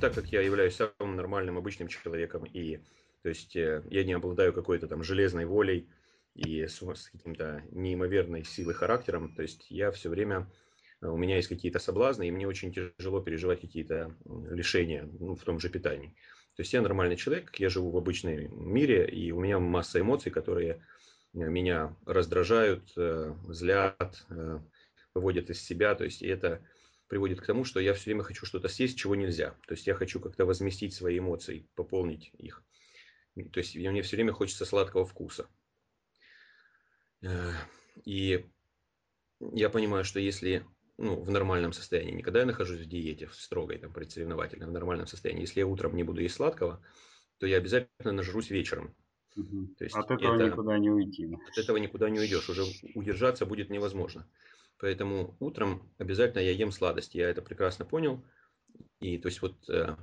так как я являюсь самым нормальным обычным человеком, и то есть э, я не обладаю какой-то там железной волей и с, с каким-то неимоверной силой характером, то есть я все время, э, у меня есть какие-то соблазны, и мне очень тяжело переживать какие-то лишения ну, в том же питании. То есть я нормальный человек, я живу в обычном мире, и у меня масса эмоций, которые э, меня раздражают, злят, выводят из себя. То есть это приводит к тому, что я все время хочу что-то съесть, чего нельзя. То есть я хочу как-то возместить свои эмоции, пополнить их. То есть мне все время хочется сладкого вкуса. Э, и я понимаю, что если ну, в нормальном состоянии, не когда я нахожусь в диете, в строгой, там, предсоревновательной, в нормальном состоянии, если я утром не буду есть сладкого, то я обязательно нажрусь вечером. Угу. То есть от этого это, никуда не уйти. От этого никуда не уйдешь, уже удержаться будет невозможно. Поэтому утром обязательно я ем сладости, я это прекрасно понял. И то есть вот э,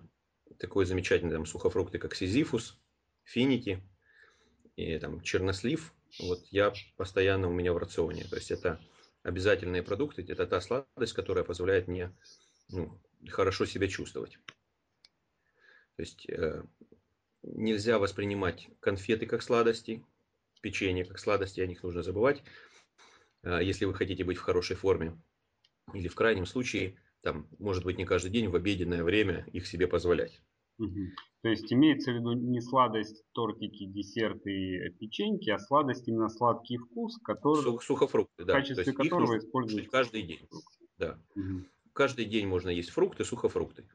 такой замечательный там сухофрукты, как сизифус, финики и там чернослив, вот я постоянно у меня в рационе. То есть это обязательные продукты, это та сладость, которая позволяет мне ну, хорошо себя чувствовать. То есть э, нельзя воспринимать конфеты как сладости, печенье как сладости, о них нужно забывать. А, если вы хотите быть в хорошей форме. Или в крайнем случае, там, может быть, не каждый день в обеденное время их себе позволять. Угу. То есть имеется в виду не сладость, тортики, десерты, печеньки, а сладость именно сладкий вкус, который Сух, сухофрукты, да. в качестве которого используют каждый день. Да. Угу. Каждый день можно есть фрукты, сухофрукты.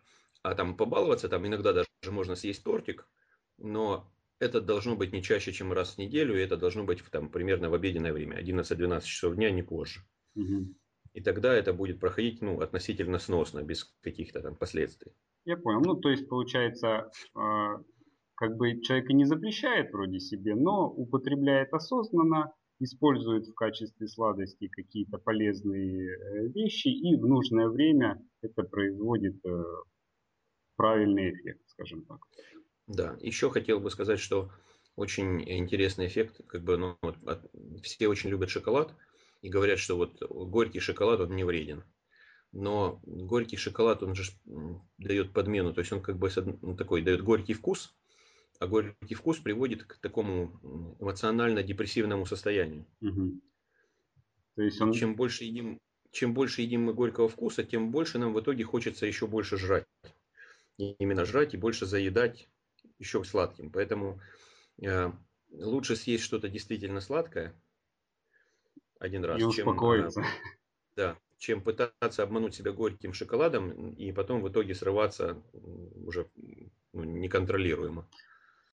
А там побаловаться, там иногда даже можно съесть тортик, но это должно быть не чаще, чем раз в неделю, и это должно быть там, примерно в обеденное время, 11-12 часов дня, не позже. Угу. И тогда это будет проходить ну, относительно сносно, без каких-то там последствий. Я понял. Ну, то есть, получается, э, как бы человек и не запрещает вроде себе, но употребляет осознанно, использует в качестве сладости какие-то полезные э, вещи, и в нужное время это производит э, правильный эффект, скажем так. Да, еще хотел бы сказать, что очень интересный эффект, как бы, ну, вот, все очень любят шоколад и говорят, что вот горький шоколад, он не вреден. Но горький шоколад, он же дает подмену, то есть он как бы он такой дает горький вкус, а горький вкус приводит к такому эмоционально-депрессивному состоянию. Угу. То есть он... Чем больше едим, чем больше едим мы горького вкуса, тем больше нам в итоге хочется еще больше жрать. И именно жрать и больше заедать еще сладким. Поэтому э, лучше съесть что-то действительно сладкое один раз, и чем, э, да, чем пытаться обмануть себя горьким шоколадом и потом в итоге срываться уже ну, неконтролируемо.